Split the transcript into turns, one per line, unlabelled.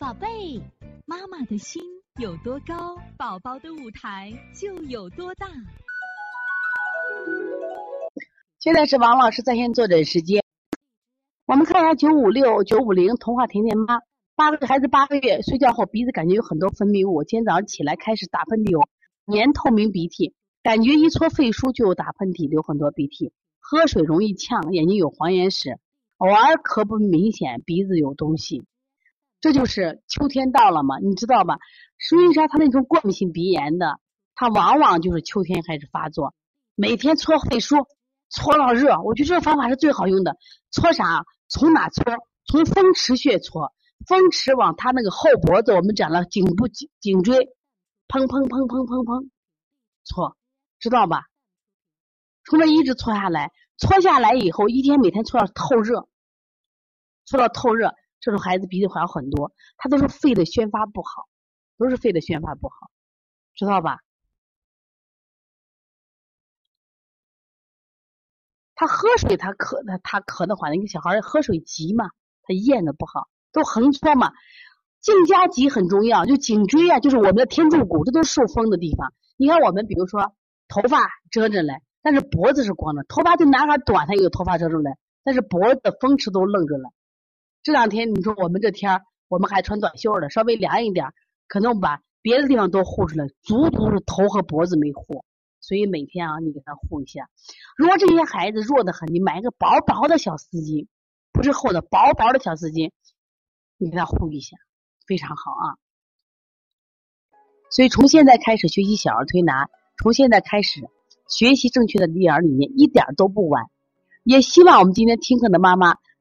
宝贝，妈妈的心有多高，宝宝的舞台就有多大。
现在是王老师在线坐诊时间。我们看一下九五六九五零童话甜甜妈，八个月孩子八个月，睡觉后鼻子感觉有很多分泌物，今天早上起来开始打喷嚏，有黏透明鼻涕，感觉一搓肺腧就有打喷嚏，流很多鼻涕，喝水容易呛，眼睛有黄眼屎，偶尔咳不明显，鼻子有东西。这就是秋天到了嘛，你知道吧？实际上，他那种过敏性鼻炎的，他往往就是秋天开始发作。每天搓肺腧，搓到热，我觉得这个方法是最好用的。搓啥？从哪搓？从风池穴搓，风池往他那个后脖子，我们讲了颈部颈颈椎，砰砰砰砰砰砰，搓，知道吧？从这一直搓下来，搓下来以后，一天每天搓到透热，搓到透热。这种孩子鼻涕还有很多，他都是肺的宣发不好，都是肺的宣发不好，知道吧？他喝水，他渴，他他渴的话，那个小孩喝水急嘛，他咽的不好，都横搓嘛。颈夹脊很重要，就颈椎啊，就是我们的天柱骨，这都是受风的地方。你看我们，比如说头发遮着嘞，但是脖子是光的。头发对男孩短，他有头发遮住嘞，但是脖子风池都愣着了。这两天你说我们这天儿我们还穿短袖的，稍微凉一点，可能把别的地方都护出来，足足是头和脖子没护，所以每天啊，你给他护一下。如果这些孩子弱的很，你买一个薄薄的小丝巾，不是厚的，薄薄的小丝巾，你给他护一下，非常好啊。所以从现在开始学习小儿推拿，从现在开始学习正确的育儿理念，一点都不晚。也希望我们今天听课的妈妈。